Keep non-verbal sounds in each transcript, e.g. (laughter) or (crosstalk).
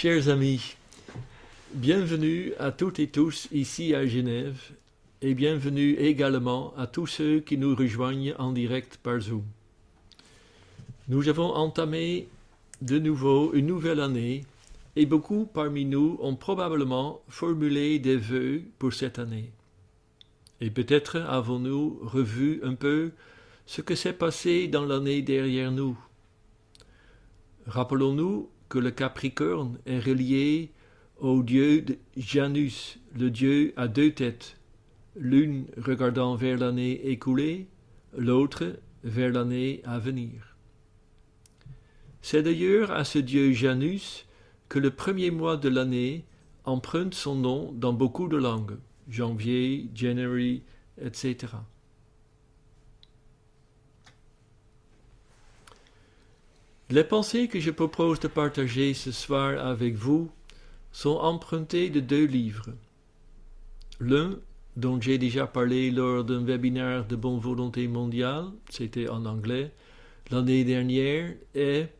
Chers amis, bienvenue à toutes et tous ici à Genève et bienvenue également à tous ceux qui nous rejoignent en direct par Zoom. Nous avons entamé de nouveau une nouvelle année et beaucoup parmi nous ont probablement formulé des vœux pour cette année. Et peut-être avons-nous revu un peu ce que s'est passé dans l'année derrière nous. Rappelons-nous que le Capricorne est relié au dieu Janus, le dieu à deux têtes, l'une regardant vers l'année écoulée, l'autre vers l'année à venir. C'est d'ailleurs à ce dieu Janus que le premier mois de l'année emprunte son nom dans beaucoup de langues, janvier, January, etc. Les pensées que je propose de partager ce soir avec vous sont empruntées de deux livres. L'un, dont j'ai déjà parlé lors d'un webinaire de bonne volonté mondiale, c'était en anglais, l'année dernière, est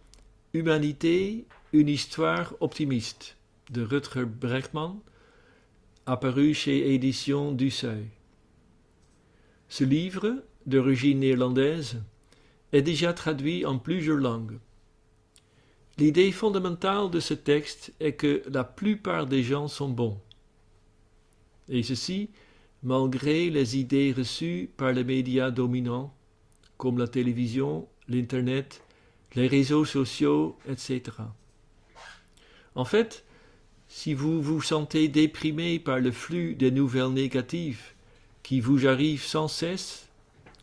Humanité, une histoire optimiste de Rutger Bregman, apparu chez Éditions du Seuil. Ce livre, d'origine néerlandaise, est déjà traduit en plusieurs langues. L'idée fondamentale de ce texte est que la plupart des gens sont bons. Et ceci, malgré les idées reçues par les médias dominants, comme la télévision, l'Internet, les réseaux sociaux, etc. En fait, si vous vous sentez déprimé par le flux des nouvelles négatives qui vous arrivent sans cesse,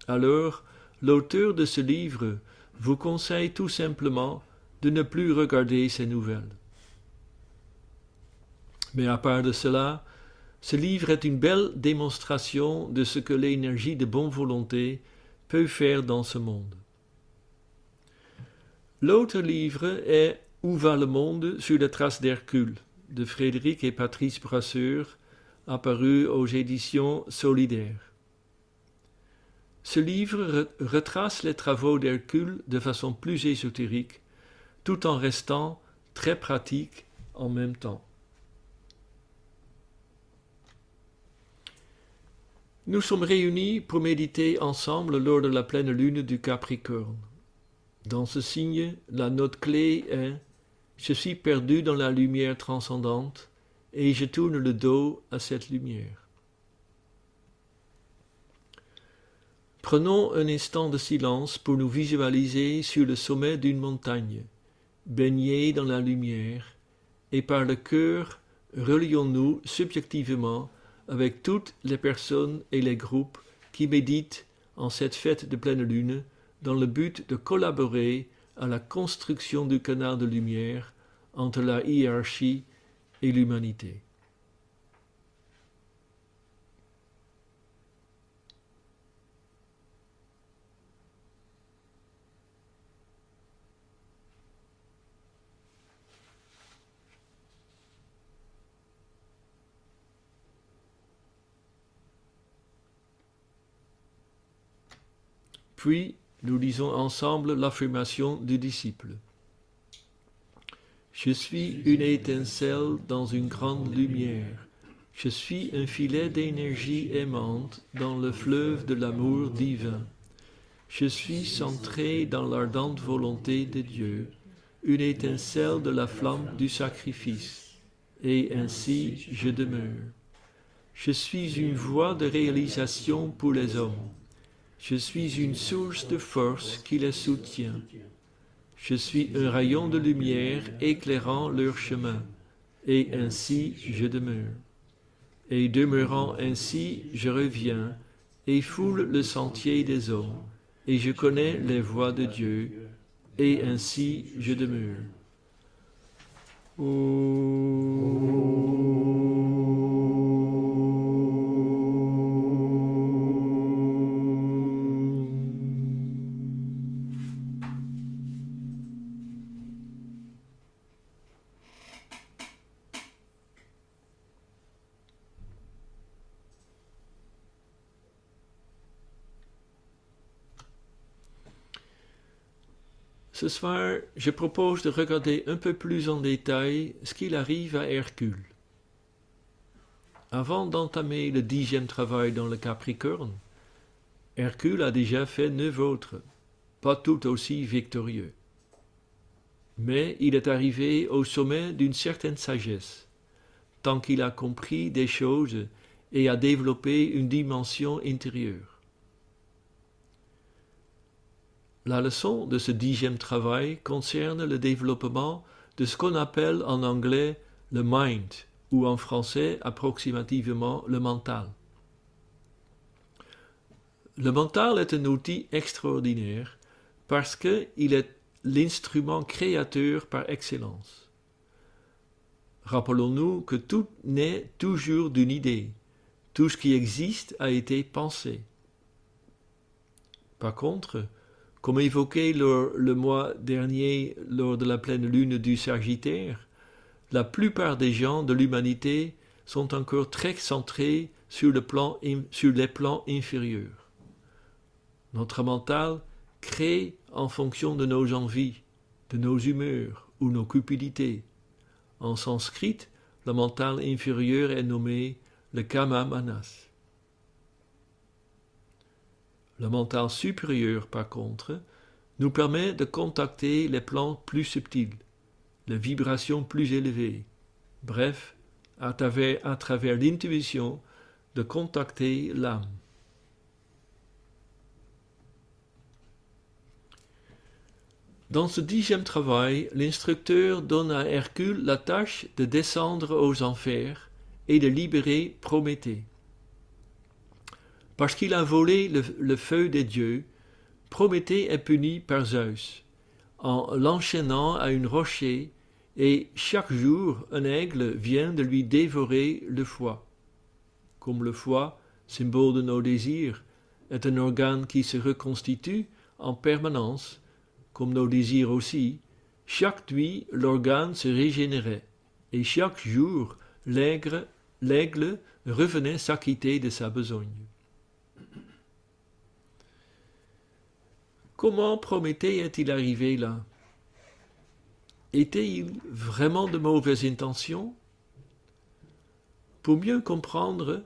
alors l'auteur de ce livre vous conseille tout simplement de ne plus regarder ces nouvelles. Mais à part de cela, ce livre est une belle démonstration de ce que l'énergie de bonne volonté peut faire dans ce monde. L'autre livre est Où va le monde sur les traces d'Hercule de Frédéric et Patrice Brasseur, apparu aux éditions Solidaires. Ce livre retrace les travaux d'Hercule de façon plus ésotérique tout en restant très pratique en même temps. Nous sommes réunis pour méditer ensemble lors de la pleine lune du Capricorne. Dans ce signe, la note clé est Je suis perdu dans la lumière transcendante et je tourne le dos à cette lumière. Prenons un instant de silence pour nous visualiser sur le sommet d'une montagne baignés dans la lumière, et par le cœur relions-nous subjectivement avec toutes les personnes et les groupes qui méditent en cette fête de pleine lune dans le but de collaborer à la construction du canal de lumière entre la hiérarchie et l'humanité. Puis nous lisons ensemble l'affirmation du disciple. Je suis une étincelle dans une grande lumière. Je suis un filet d'énergie aimante dans le fleuve de l'amour divin. Je suis centré dans l'ardente volonté de Dieu, une étincelle de la flamme du sacrifice, et ainsi je demeure. Je suis une voie de réalisation pour les hommes je suis une source de force qui les soutient. Je suis un rayon de lumière éclairant leur chemin, et ainsi je demeure. Et demeurant ainsi, je reviens et foule le sentier des hommes, et je connais les voies de Dieu, et ainsi je demeure. Ce soir, je propose de regarder un peu plus en détail ce qu'il arrive à Hercule. Avant d'entamer le dixième travail dans le Capricorne, Hercule a déjà fait neuf autres, pas tout aussi victorieux. Mais il est arrivé au sommet d'une certaine sagesse, tant qu'il a compris des choses et a développé une dimension intérieure. La leçon de ce dixième travail concerne le développement de ce qu'on appelle en anglais le mind, ou en français approximativement le mental. Le mental est un outil extraordinaire parce qu'il est l'instrument créateur par excellence. Rappelons-nous que tout naît toujours d'une idée. Tout ce qui existe a été pensé. Par contre, comme évoqué le mois dernier lors de la pleine lune du Sagittaire, la plupart des gens de l'humanité sont encore très centrés sur, sur les plans inférieurs. Notre mental crée en fonction de nos envies, de nos humeurs ou nos cupidités. En sanskrit, le mental inférieur est nommé le kama manas. Le mental supérieur, par contre, nous permet de contacter les plans plus subtils, les vibrations plus élevées, bref, à travers, à travers l'intuition, de contacter l'âme. Dans ce dixième travail, l'instructeur donne à Hercule la tâche de descendre aux enfers et de libérer Prométhée. Parce qu'il a volé le, feu des dieux, Prométhée est puni par Zeus en l'enchaînant à une rocher, et chaque jour un aigle vient de lui dévorer le foie. Comme le foie, symbole de nos désirs, est un organe qui se reconstitue en permanence, comme nos désirs aussi, chaque nuit l'organe se régénérait, et chaque jour l'aigle revenait s'acquitter de sa besogne. Comment Prométhée est-il arrivé là? Était-il vraiment de mauvaises intentions? Pour mieux comprendre,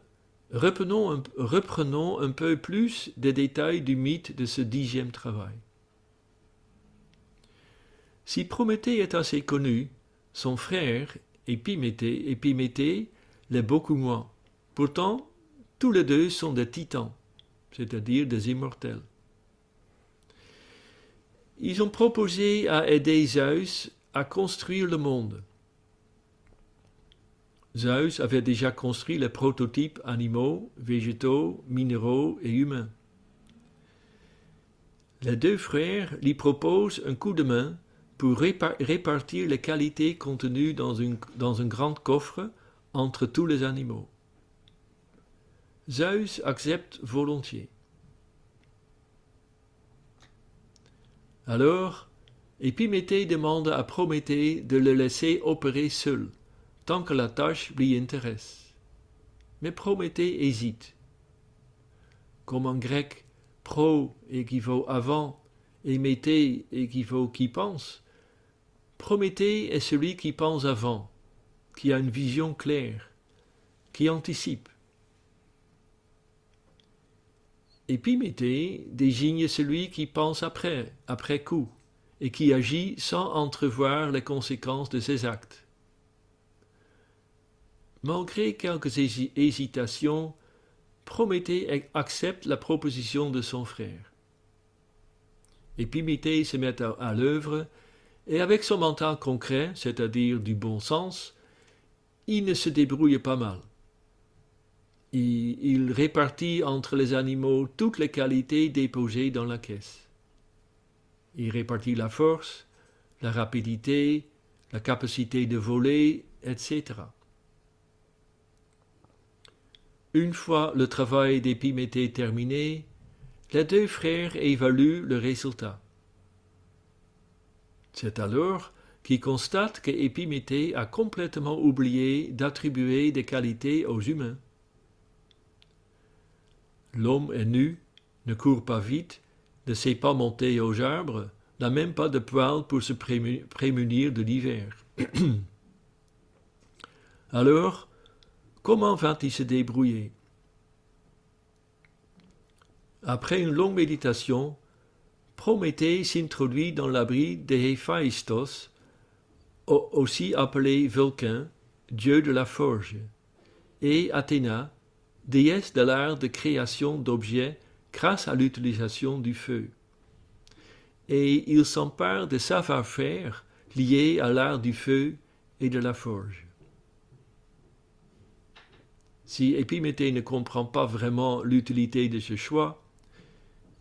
reprenons un, peu plus des détails du mythe de ce dixième travail. Si Prométhée est assez connu, son frère, Épiméthée, Épiméthée l'est beaucoup moins. Pourtant, tous les deux sont des titans, c'est-à-dire des immortels. Ils ont proposé à aider Zeus à construire le monde. Zeus avait déjà construit les prototypes animaux, végétaux, minéraux et humains. Les deux frères lui proposent un coup de main pour répartir les qualités contenues dans, un grand coffre entre tous les animaux. Zeus accepte volontiers. Alors, Épiméthée demande à Prométhée de le laisser opérer seul, tant que la tâche lui intéresse. Mais Prométhée hésite. Comme en grec, pro équivaut avant et mété équivaut qui pense, Prométhée est celui qui pense avant, qui a une vision claire, qui anticipe. Épiméthée désigne celui qui pense après, après coup, et qui agit sans entrevoir les conséquences de ses actes. Malgré quelques hésitations, Prométhée accepte la proposition de son frère. Épiméthée se met à l'œuvre, et avec son mental concret, c'est-à-dire du bon sens, il ne se débrouille pas mal il, répartit entre les animaux toutes les qualités déposées dans la caisse. Il répartit la force, la rapidité, la capacité de voler, etc. Une fois le travail d'Épiméthée terminé, les deux frères évaluent le résultat. C'est alors qu'ils constatent qu'Épiméthée a complètement oublié d'attribuer des qualités aux humains. L'homme est nu, ne court pas vite, ne sait pas monter aux arbres, n'a même pas de poêle pour se prémunir de l'hiver. (clears throat) Alors, comment va-t-il se débrouiller? Après une longue méditation, Prométhée s'introduit dans l'abri de Héphaïstos, aussi appelé Vulcain, dieu de la forge, et Athéna, déesse de l'art de création d'objets grâce à l'utilisation du feu. Et il s'empare de savoir-faire liés à l'art du feu et de la forge. Si Épiméthée ne comprend pas vraiment l'utilité de ce choix,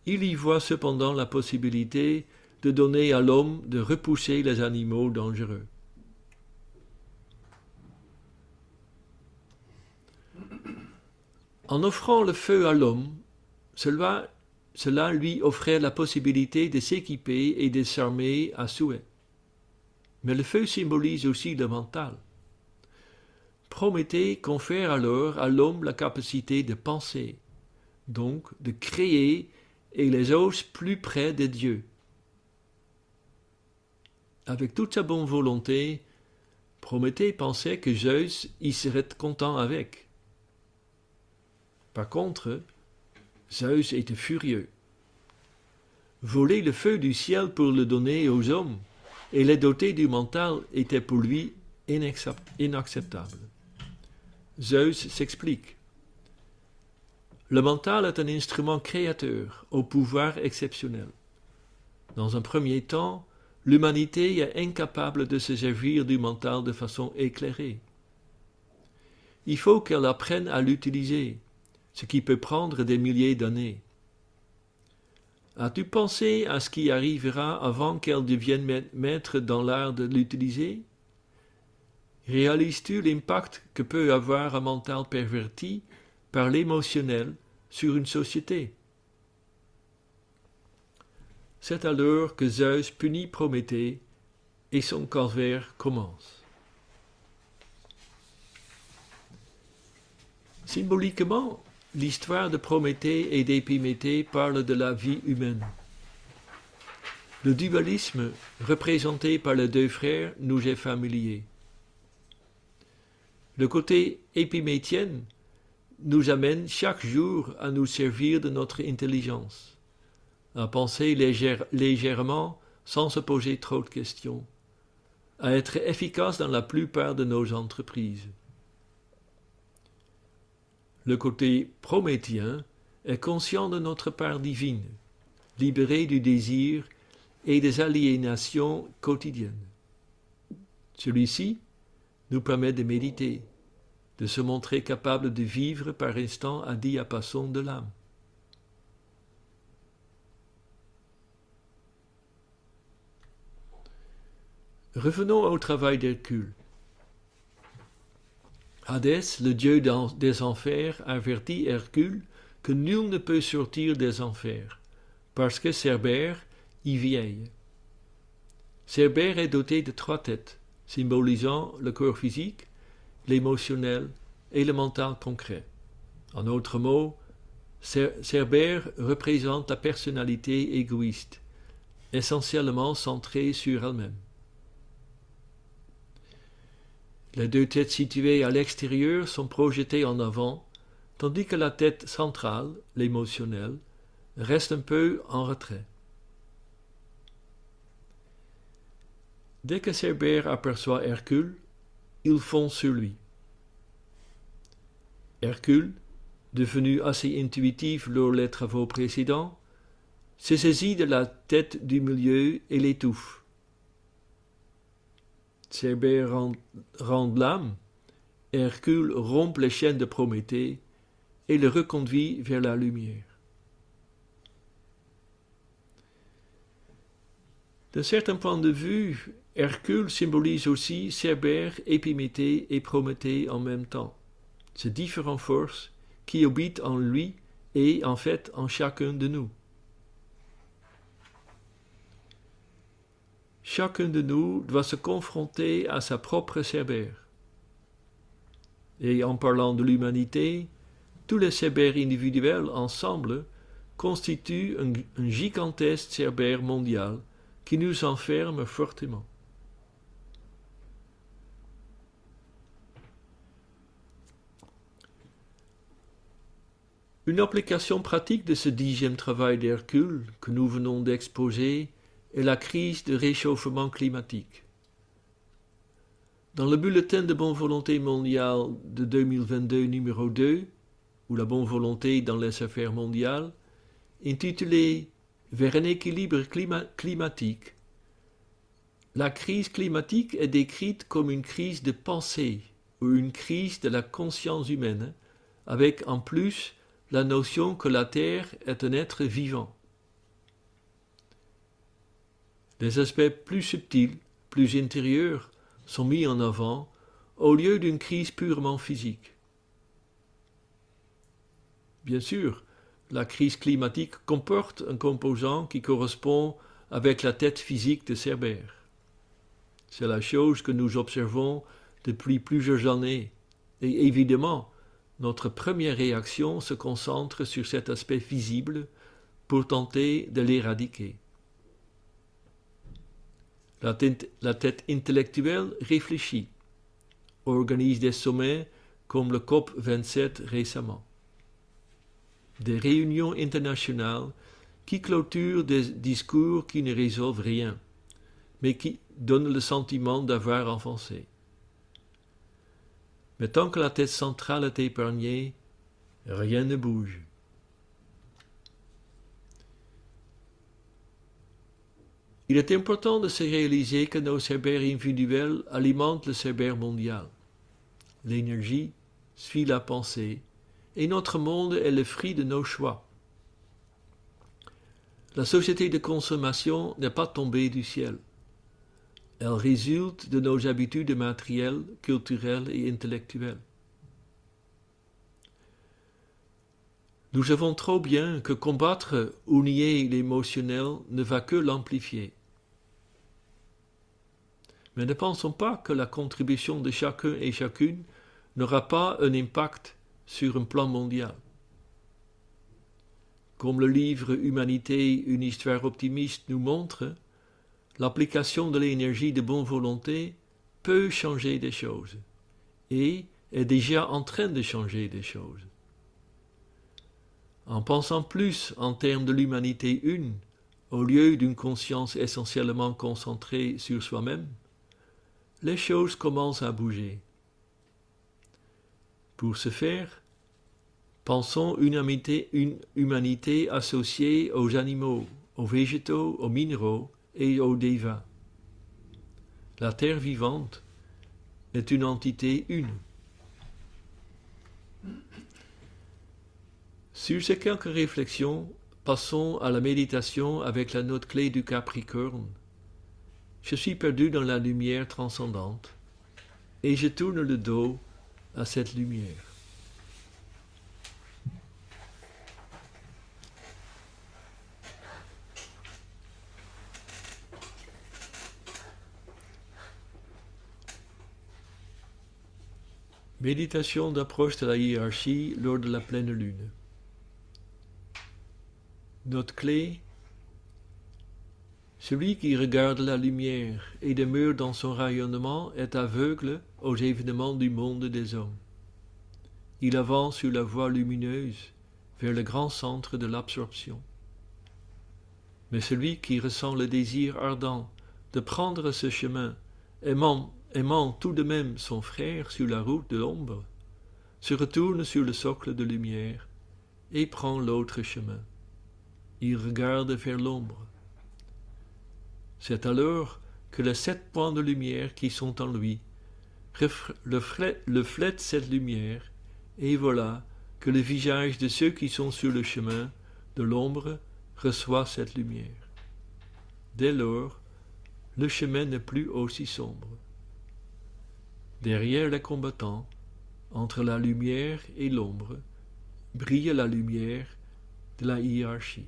il y voit cependant la possibilité de donner à l'homme de repousser les animaux dangereux. En offrant le feu à l'homme, cela, lui offrait la possibilité de s'équiper et de s'armer à souhait. Mais le feu symbolise aussi le mental. Prométhée confère alors à l'homme la capacité de penser, donc de créer et les ose plus près de Dieu. Avec toute sa bonne volonté, Prométhée pensait que Zeus y serait content avec. Par contre, Zeus était furieux. Voler le feu du ciel pour le donner aux hommes et les doter du mental était pour lui inacceptable. Zeus s'explique. Le mental est un instrument créateur au pouvoir exceptionnel. Dans un premier temps, l'humanité est incapable de se servir du mental de façon éclairée. Il faut qu'elle apprenne à l'utiliser, ce qui peut prendre des milliers d'années. As-tu pensé à ce qui arrivera avant qu'elle devienne maître dans l'art de l'utiliser? Réalises-tu l'impact que peut avoir un mental perverti par l'émotionnel sur une société? C'est alors que Zeus punit Prométhée et son calvaire commence. Symboliquement, l'histoire de Prométhée et d'Épiméthée parle de la vie humaine. Le dualisme représenté par les deux frères nous est familier. Le côté épiméthien nous amène chaque jour à nous servir de notre intelligence, à penser légèrement sans se poser trop de questions, à être efficace dans la plupart de nos entreprises. Le côté prométhien est conscient de notre part divine, libéré du désir et des aliénations quotidiennes. Celui-ci nous permet de méditer, de se montrer capable de vivre par instant à diapason de l'âme. Revenons au travail d'Hercule. Hadès, le dieu des enfers, avertit Hercule que nul ne peut sortir des enfers, parce que Cerbère y vieille. Cerbère est doté de trois têtes, symbolisant le corps physique, l'émotionnel et le mental concret. En autres mots, Cerbère représente la personnalité égoïste, essentiellement centrée sur elle-même. Les deux têtes situées à l'extérieur sont projetées en avant, tandis que la tête centrale, l'émotionnel, reste un peu en retrait. Dès que Cerbère aperçoit Hercule, il fond sur lui. Hercule, devenu assez intuitif lors des travaux précédents, se saisit de la tête du milieu et l'étouffe. Cerbère rend, l'âme, Hercule rompt les chaînes de Prométhée et le reconduit vers la lumière. D'un certain point de vue, Hercule symbolise aussi Cerbère, Épiméthée et Prométhée en même temps, ces différentes forces qui habitent en lui et en fait en chacun de nous. Chacun de nous doit se confronter à sa propre Cerbère. Et en parlant de l'humanité, tous les Cerbères individuels ensemble constituent un, gigantesque Cerbère mondial qui nous enferme fortement. Une application pratique de ce dixième travail d'Hercule que nous venons d'exposer est la crise de réchauffement climatique. Dans le bulletin de bonne volonté mondiale de 2022 numéro 2, ou la bonne volonté dans les affaires mondiales, intitulé Vers un équilibre climatique, la crise climatique est décrite comme une crise de pensée ou une crise de la conscience humaine, avec en plus la notion que la Terre est un être vivant. Des aspects plus subtils, plus intérieurs, sont mis en avant au lieu d'une crise purement physique. Bien sûr, la crise climatique comporte un composant qui correspond avec la tête physique de Cerbère. C'est la chose que nous observons depuis plusieurs années, et évidemment, notre première réaction se concentre sur cet aspect visible pour tenter de l'éradiquer. La tête, intellectuelle réfléchit, organise des sommets comme le COP 27 récemment, des réunions internationales qui clôturent des discours qui ne résolvent rien, mais qui donnent le sentiment d'avoir avancé. Mais tant que la tête centrale est épargnée, rien ne bouge. Il est important de se réaliser que nos cerbères individuels alimentent le cerbère mondial. L'énergie suit la pensée, et notre monde est le fruit de nos choix. La société de consommation n'est pas tombée du ciel. Elle résulte de nos habitudes matérielles, culturelles et intellectuelles. Nous savons trop bien que combattre ou nier l'émotionnel ne va que l'amplifier. Mais ne pensons pas que la contribution de chacun et chacune n'aura pas un impact sur un plan mondial. Comme le livre Humanité, une histoire optimiste nous montre, l'application de l'énergie de bonne volonté peut changer des choses et est déjà en train de changer des choses. En pensant plus en termes de l'humanité une, au lieu d'une conscience essentiellement concentrée sur soi-même, les choses commencent à bouger. Pour ce faire, pensons une humanité, une humanité associée aux animaux, aux végétaux, aux minéraux, et au Deva. La terre vivante est une entité une. Sur ces quelques réflexions, passons à la méditation avec la note clé du Capricorne. Je suis perdu dans la lumière transcendante et je tourne le dos à cette lumière. Méditation d'approche de la hiérarchie lors de la pleine lune. Notre clé Celui qui regarde la lumière et demeure dans son rayonnement est aveugle aux événements du monde des hommes. Il avance sur la voie lumineuse vers le grand centre de l'absorption. Mais celui qui ressent le désir ardent de prendre ce chemin, aimant aimant tout de même son frère sur la route de l'ombre, se retourne sur le socle de lumière et prend l'autre chemin. Il regarde vers l'ombre. C'est alors que les sept points de lumière qui sont en lui le, cette lumière, et voilà que le visage de ceux qui sont sur le chemin de l'ombre reçoit cette lumière. Dès lors, le chemin n'est plus aussi sombre. Derrière les combattants, entre la lumière et l'ombre, brille la lumière de la hiérarchie.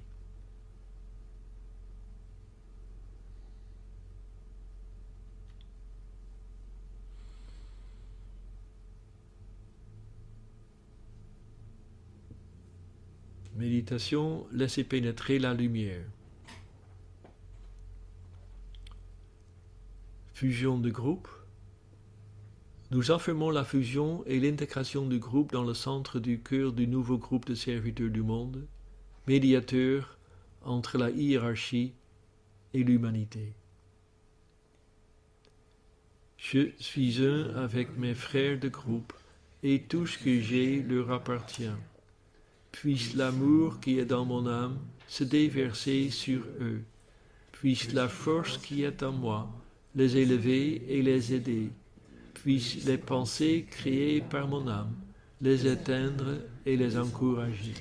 Méditation, laissez pénétrer la lumière. Fusion de groupe. Nous affirmons la fusion et l'intégration du groupe dans le centre du cœur du nouveau groupe de serviteurs du monde, médiateur entre la hiérarchie et l'humanité. Je suis un avec mes frères de groupe, et tout ce que j'ai leur appartient. Puisse l'amour qui est dans mon âme se déverser sur eux? Puisse la force qui est en moi les élever et les aider? Puisse les pensées créées par mon âme les éteindre et les encourager?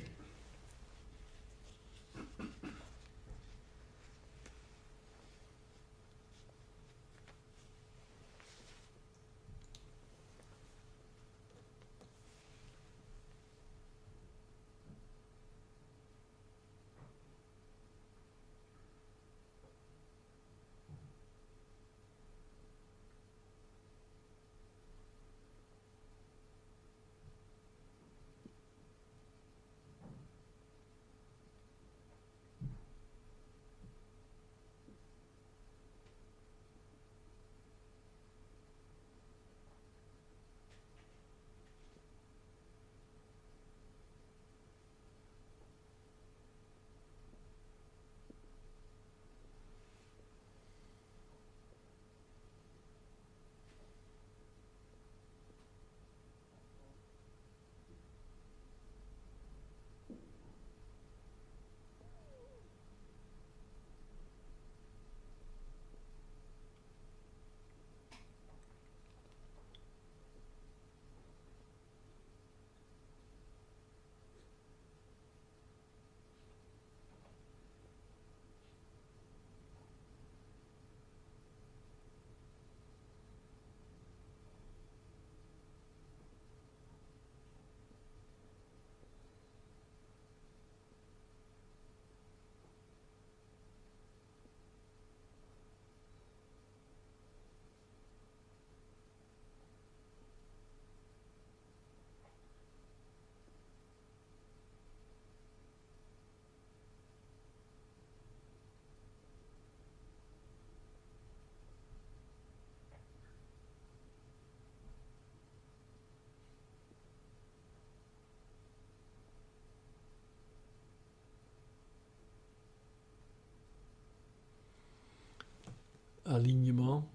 Alignement,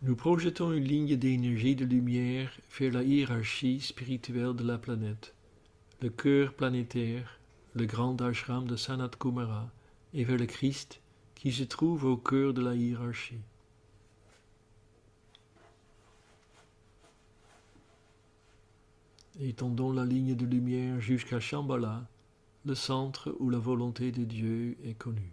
nous projetons une ligne d'énergie de lumière vers la hiérarchie spirituelle de la planète, le cœur planétaire, le grand ashram de Sanat Kumara, et vers le Christ qui se trouve au cœur de la hiérarchie. Étendons la ligne de lumière jusqu'à Shambhala, le centre où la volonté de Dieu est connue.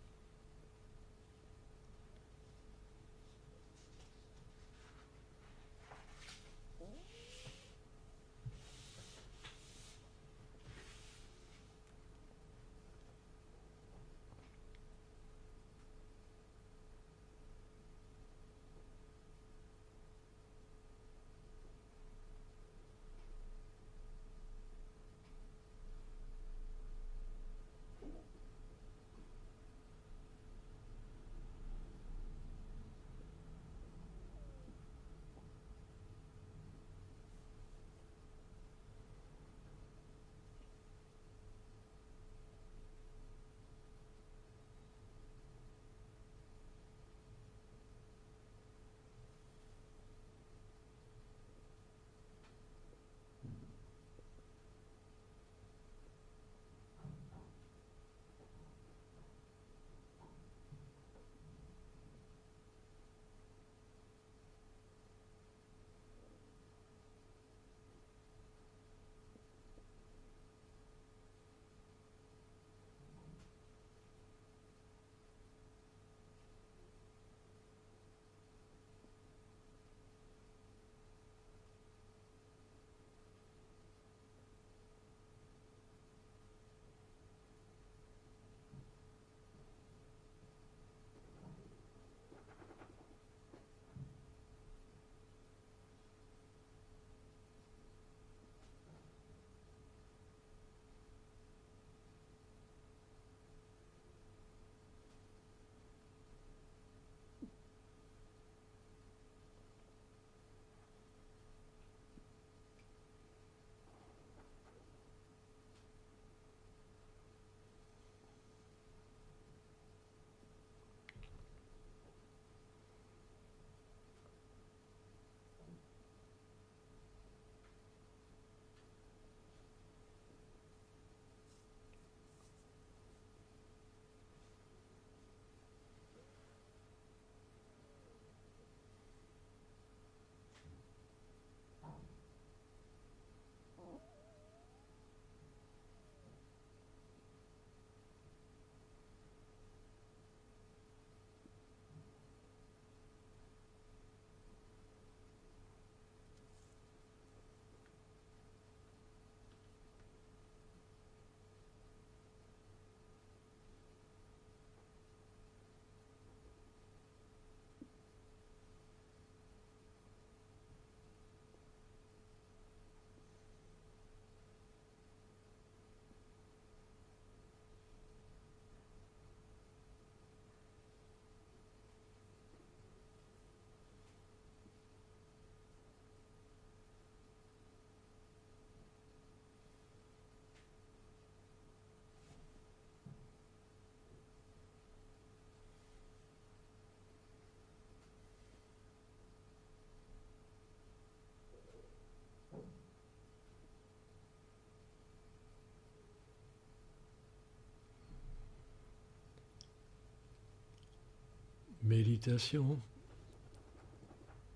Méditation.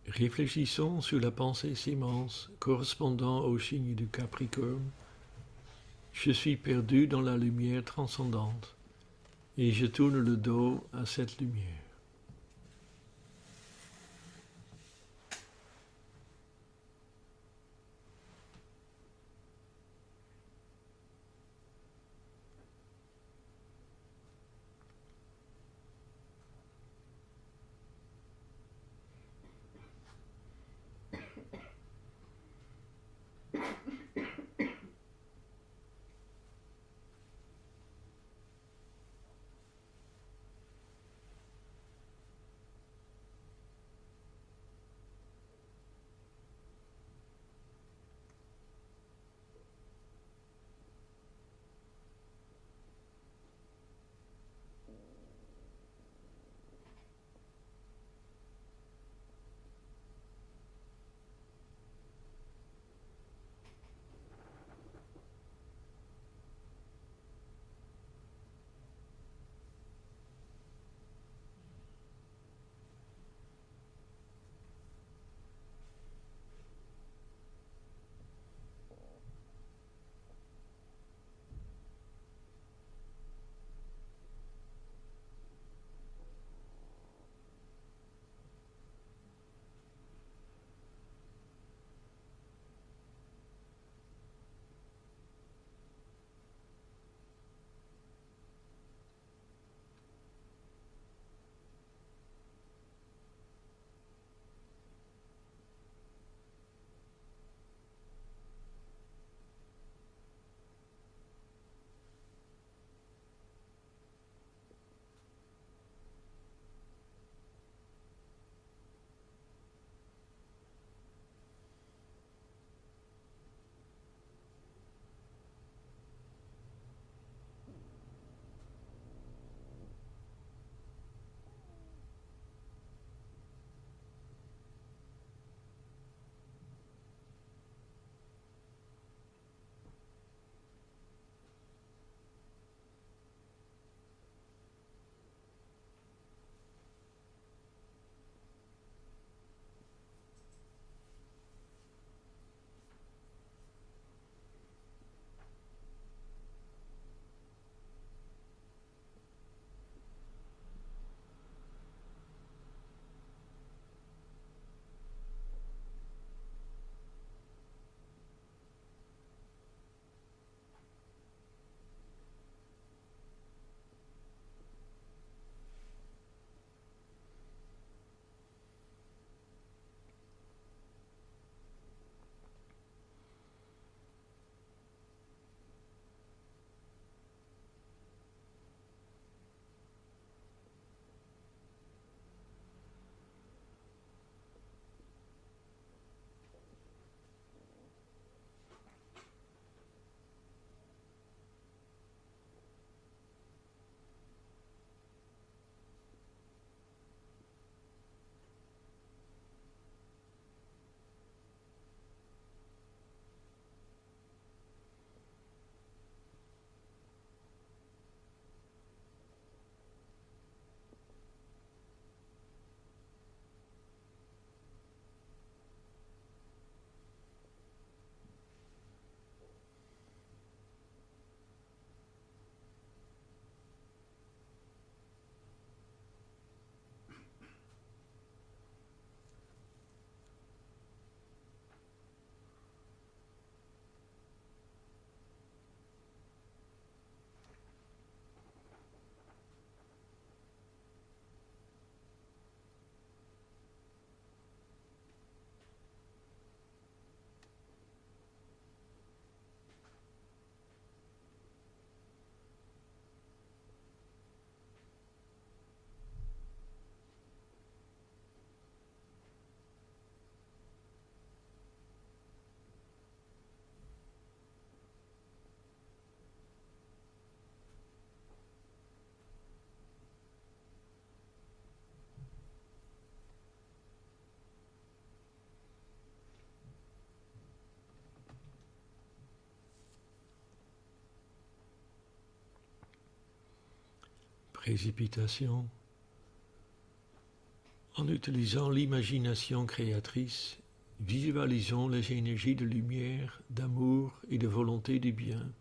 Réfléchissons sur la pensée immense correspondant au signe du Capricorne. Je suis perdu dans la lumière transcendante et je tourne le dos à cette lumière. Précipitation. En utilisant l'imagination créatrice, visualisons les énergies de lumière, d'amour et de volonté du bien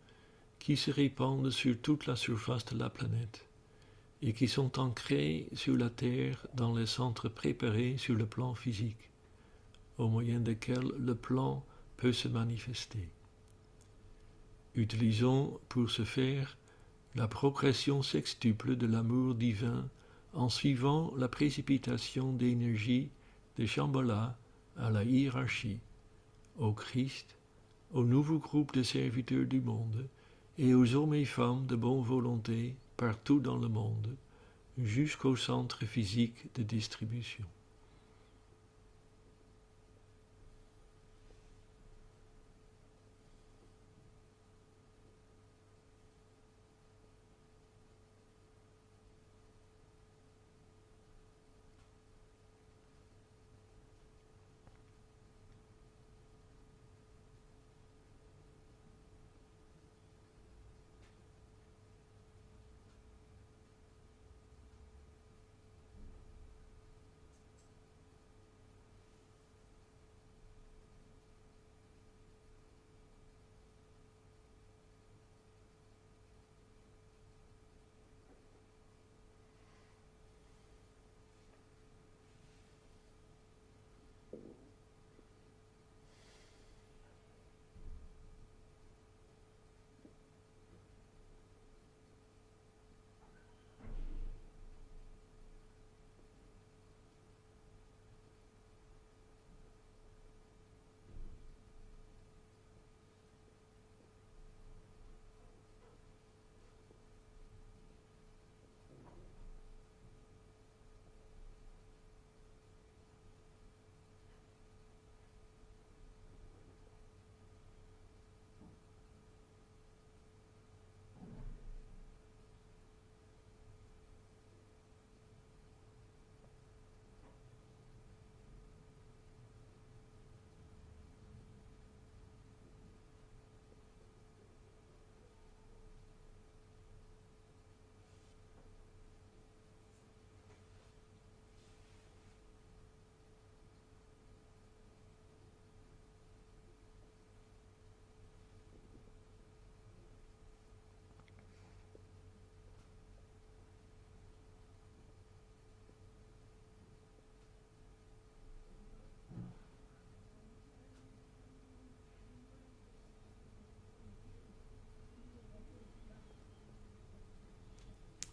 qui se répandent sur toute la surface de la planète et qui sont ancrées sur la Terre dans les centres préparés sur le plan physique, au moyen desquels le plan peut se manifester. Utilisons pour ce faire la progression sextuple de l'amour divin en suivant la précipitation d'énergie de Shambhala à la hiérarchie, au Christ, au nouveau groupe de serviteurs du monde et aux hommes et femmes de bonne volonté partout dans le monde, jusqu'au centre physique de distribution.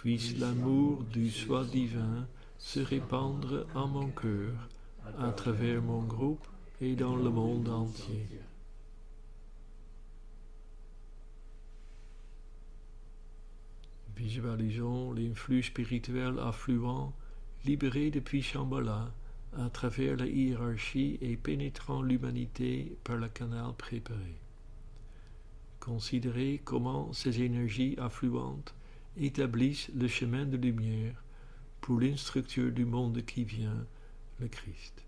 puisse l'amour du soi divin se répandre en mon cœur, à travers mon groupe et dans le monde entier. Visualisons l'influx spirituel affluent libéré depuis Shambhala à travers la hiérarchie et pénétrant l'humanité par le canal préparé. Considérez comment ces énergies affluentes établissent le chemin de lumière pour l'instructeur du monde qui vient, le Christ.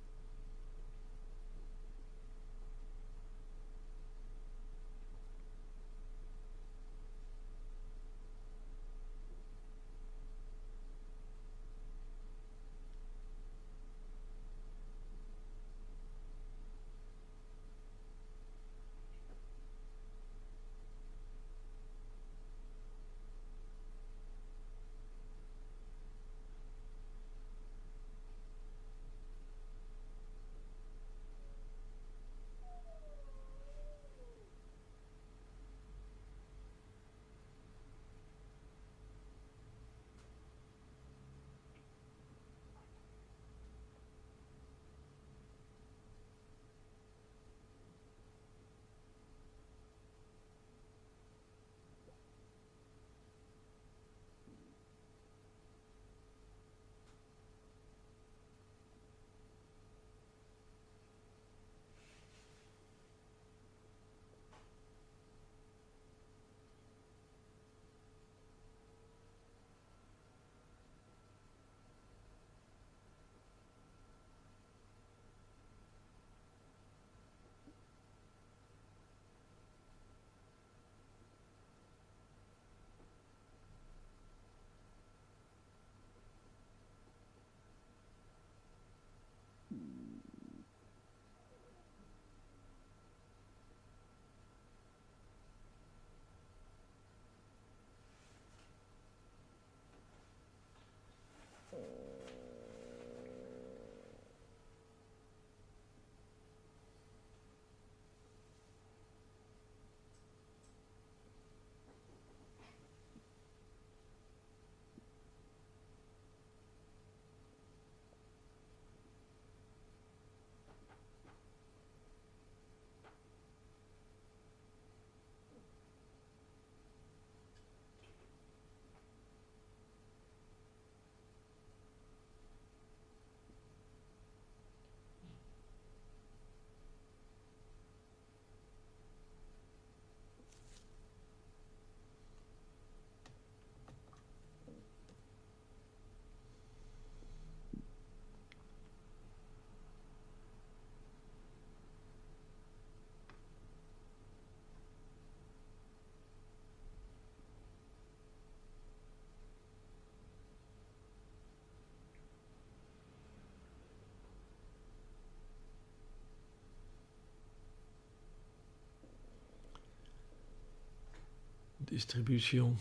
Distribution.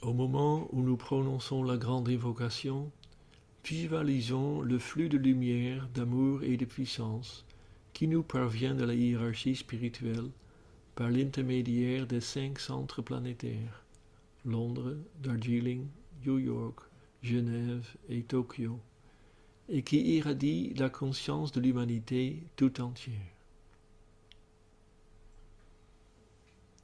Au moment où nous prononçons la grande évocation, visualisons le flux de lumière, d'amour et de puissance qui nous parvient de la hiérarchie spirituelle par l'intermédiaire des cinq centres planétaires Londres, Darjeeling, New York, Genève et Tokyo, et qui irradie la conscience de l'humanité tout entière.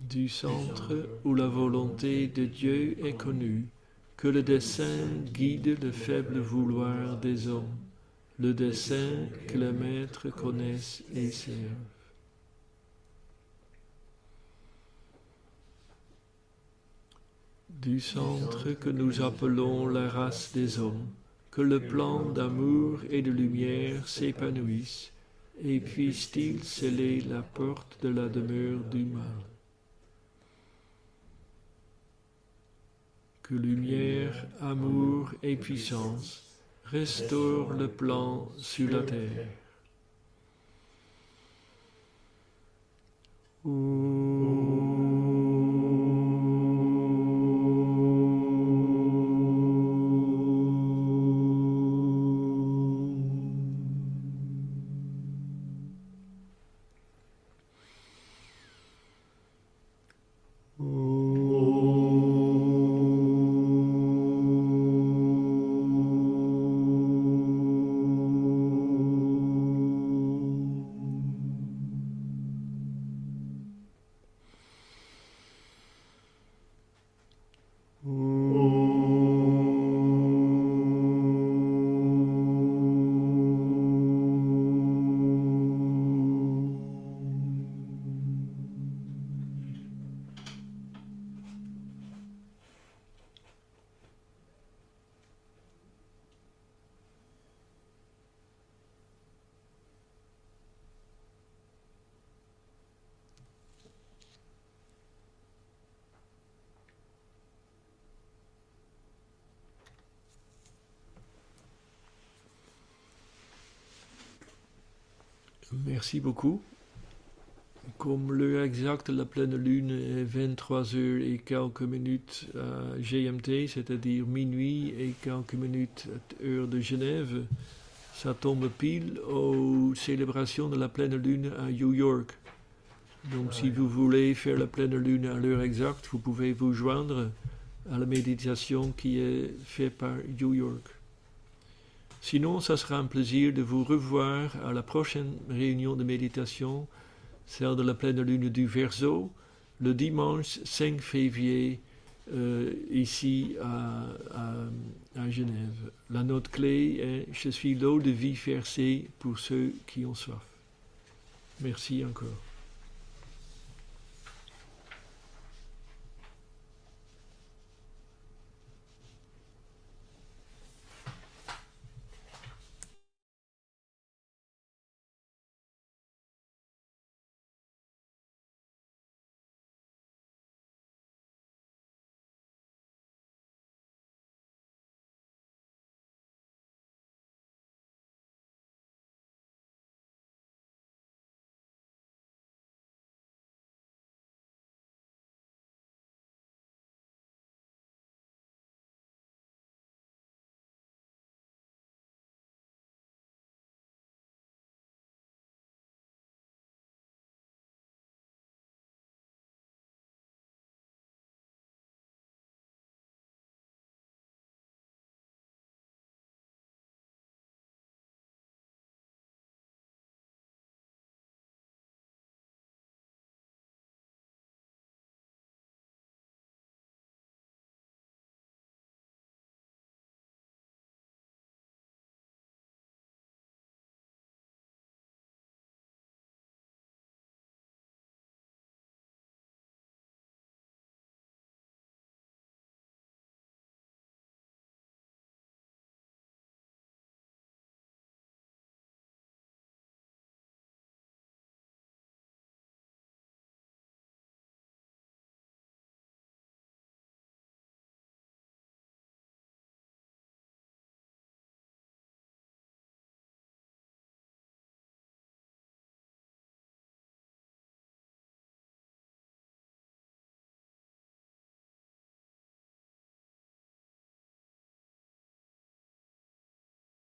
Du centre où la volonté de Dieu est connue, que le dessein guide le faible vouloir des hommes, le dessein que les maîtres connaissent et servent. Du centre que nous appelons la race des hommes, que le plan d'amour et de lumière s'épanouisse, et puisse-t-il sceller la porte de la demeure du mal. Que lumière, amour et puissance restaurent le plan sur la terre. Merci beaucoup. Comme l'heure exacte de la pleine lune est 23 heures et quelques minutes à GMT, c'est-à-dire minuit et quelques minutes heure de Genève, ça tombe pile aux célébrations de la pleine lune à New York. Donc si vous voulez faire la pleine lune à l'heure exacte, vous pouvez vous joindre à la méditation qui est faite par New York. Sinon, ça sera un plaisir de vous revoir à la prochaine réunion de méditation, celle de la pleine lune du Verseau, le dimanche 5 février, euh, ici à, à, Genève. La note clé est Je suis l'eau de vie versée pour ceux qui ont soif. Merci encore.